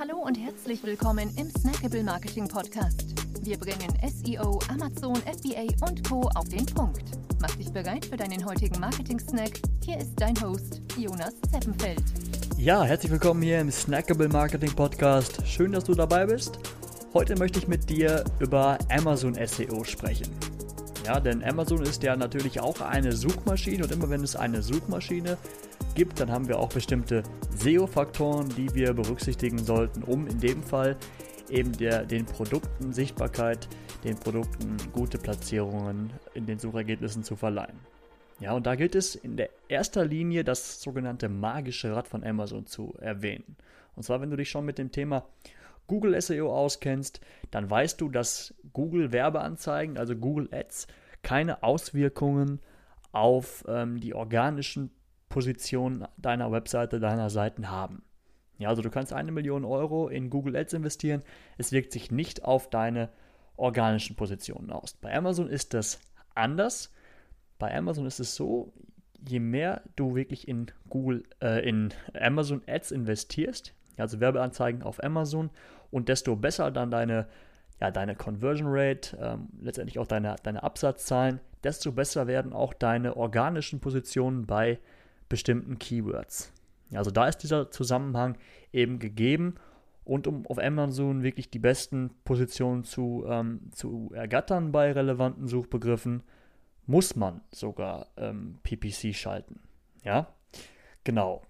Hallo und herzlich willkommen im Snackable Marketing Podcast. Wir bringen SEO, Amazon, FBA und Co. auf den Punkt. Mach dich bereit für deinen heutigen Marketing-Snack. Hier ist dein Host, Jonas Zeppenfeld. Ja, herzlich willkommen hier im Snackable Marketing Podcast. Schön, dass du dabei bist. Heute möchte ich mit dir über Amazon SEO sprechen. Ja, denn Amazon ist ja natürlich auch eine Suchmaschine und immer wenn es eine Suchmaschine gibt, dann haben wir auch bestimmte SEO-Faktoren, die wir berücksichtigen sollten, um in dem Fall eben der, den Produkten Sichtbarkeit, den Produkten gute Platzierungen in den Suchergebnissen zu verleihen. Ja, und da gilt es in der erster Linie das sogenannte magische Rad von Amazon zu erwähnen. Und zwar, wenn du dich schon mit dem Thema Google SEO auskennst, dann weißt du, dass Google Werbeanzeigen, also Google Ads, keine Auswirkungen auf ähm, die organischen Position deiner Webseite, deiner Seiten haben. Ja, also du kannst eine Million Euro in Google Ads investieren. Es wirkt sich nicht auf deine organischen Positionen aus. Bei Amazon ist das anders. Bei Amazon ist es so, je mehr du wirklich in Google, äh, in Amazon Ads investierst, also Werbeanzeigen auf Amazon, und desto besser dann deine, ja, deine Conversion Rate, ähm, letztendlich auch deine, deine Absatzzahlen, desto besser werden auch deine organischen Positionen bei bestimmten Keywords. Also da ist dieser Zusammenhang eben gegeben und um auf Amazon wirklich die besten Positionen zu, ähm, zu ergattern bei relevanten Suchbegriffen, muss man sogar ähm, PPC schalten. Ja, genau.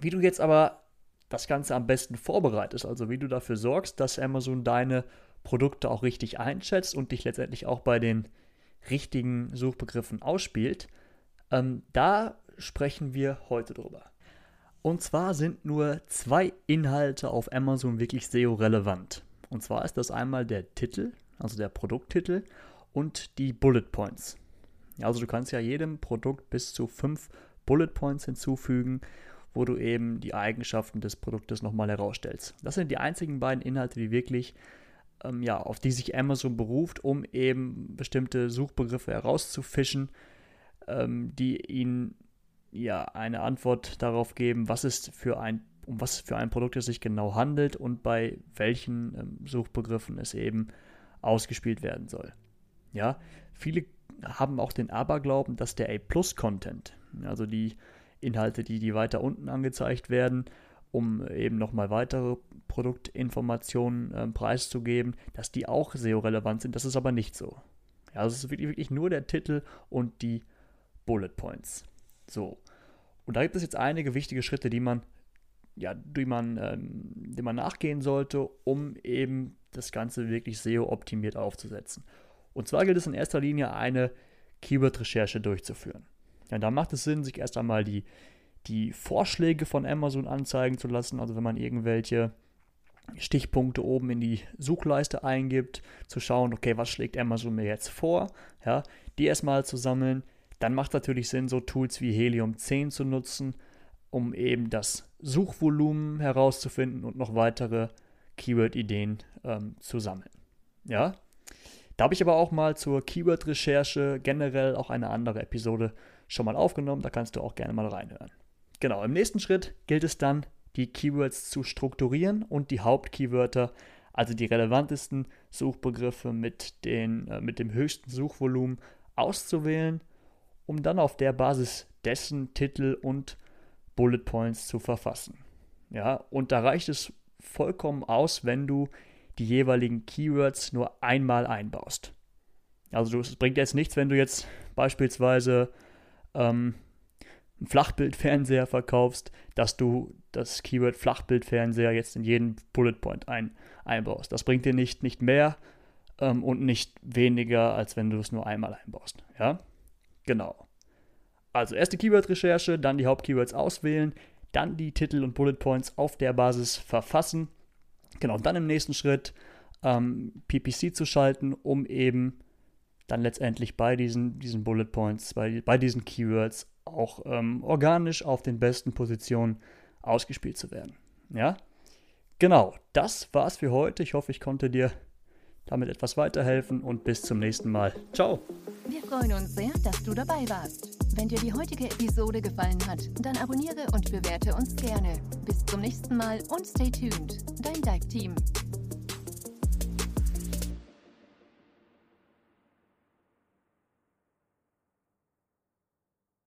Wie du jetzt aber das Ganze am besten vorbereitest, also wie du dafür sorgst, dass Amazon deine Produkte auch richtig einschätzt und dich letztendlich auch bei den richtigen Suchbegriffen ausspielt, ähm, da sprechen wir heute drüber. Und zwar sind nur zwei Inhalte auf Amazon wirklich SEO-relevant. Und zwar ist das einmal der Titel, also der Produkttitel, und die Bullet Points. Also du kannst ja jedem Produkt bis zu fünf Bullet Points hinzufügen, wo du eben die Eigenschaften des Produktes nochmal herausstellst. Das sind die einzigen beiden Inhalte, die wirklich, ähm, ja, auf die sich Amazon beruft, um eben bestimmte Suchbegriffe herauszufischen, ähm, die ihnen ja eine Antwort darauf geben, was es für ein um was für ein Produkt es sich genau handelt und bei welchen ähm, Suchbegriffen es eben ausgespielt werden soll. Ja, viele haben auch den Aberglauben, dass der A-Plus-Content, also die Inhalte, die, die weiter unten angezeigt werden, um eben nochmal weitere Produktinformationen äh, preiszugeben, dass die auch SEO-relevant sind. Das ist aber nicht so. Ja, also es ist wirklich, wirklich nur der Titel und die Bullet Points. So. Und da gibt es jetzt einige wichtige Schritte, die man, ja, die man, ähm, die man nachgehen sollte, um eben das Ganze wirklich SEO-optimiert aufzusetzen. Und zwar gilt es in erster Linie eine Keyword-Recherche durchzuführen. Ja, da macht es Sinn, sich erst einmal die, die Vorschläge von Amazon anzeigen zu lassen. Also wenn man irgendwelche Stichpunkte oben in die Suchleiste eingibt, zu schauen, okay, was schlägt Amazon mir jetzt vor, ja, die erstmal zu sammeln, dann macht es natürlich Sinn, so Tools wie Helium 10 zu nutzen, um eben das Suchvolumen herauszufinden und noch weitere Keyword-Ideen ähm, zu sammeln. Ja, da habe ich aber auch mal zur Keyword-Recherche generell auch eine andere Episode schon mal aufgenommen. Da kannst du auch gerne mal reinhören. Genau, im nächsten Schritt gilt es dann, die Keywords zu strukturieren und die Hauptkeywörter, also die relevantesten Suchbegriffe mit, den, äh, mit dem höchsten Suchvolumen auszuwählen um dann auf der Basis dessen Titel und Bullet Points zu verfassen. Ja, und da reicht es vollkommen aus, wenn du die jeweiligen Keywords nur einmal einbaust. Also es bringt jetzt nichts, wenn du jetzt beispielsweise ähm, einen Flachbildfernseher verkaufst, dass du das Keyword Flachbildfernseher jetzt in jeden Bullet Point ein, einbaust. Das bringt dir nicht, nicht mehr ähm, und nicht weniger, als wenn du es nur einmal einbaust. Ja? Genau. Also erste Keyword-Recherche, dann die Hauptkeywords auswählen, dann die Titel und Bullet Points auf der Basis verfassen. Genau, dann im nächsten Schritt ähm, PPC zu schalten, um eben dann letztendlich bei diesen, diesen Bullet Points, bei, bei diesen Keywords auch ähm, organisch auf den besten Positionen ausgespielt zu werden. Ja, genau, das war's für heute. Ich hoffe, ich konnte dir damit etwas weiterhelfen und bis zum nächsten Mal. Ciao. Wir freuen uns sehr, dass du dabei warst. Wenn dir die heutige Episode gefallen hat, dann abonniere und bewerte uns gerne. Bis zum nächsten Mal und stay tuned. Dein Dive Team.